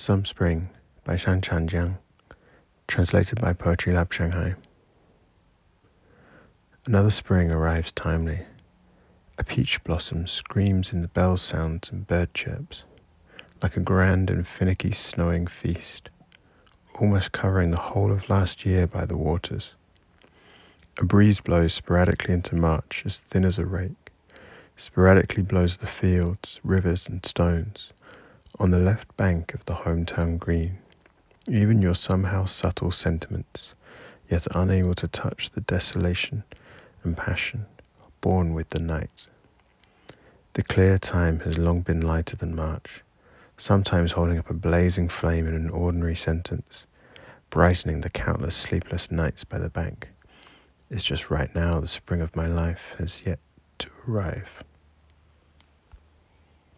Some Spring by Shan Chanjiang, translated by Poetry Lab Shanghai. Another spring arrives timely. A peach blossom screams in the bell sounds and bird chirps, like a grand and finicky snowing feast, almost covering the whole of last year by the waters. A breeze blows sporadically into March, as thin as a rake, sporadically blows the fields, rivers, and stones on the left bank of the hometown green, even your somehow subtle sentiments, yet unable to touch the desolation and passion born with the night. The clear time has long been lighter than March, sometimes holding up a blazing flame in an ordinary sentence, brightening the countless sleepless nights by the bank. It's just right now the spring of my life has yet to arrive.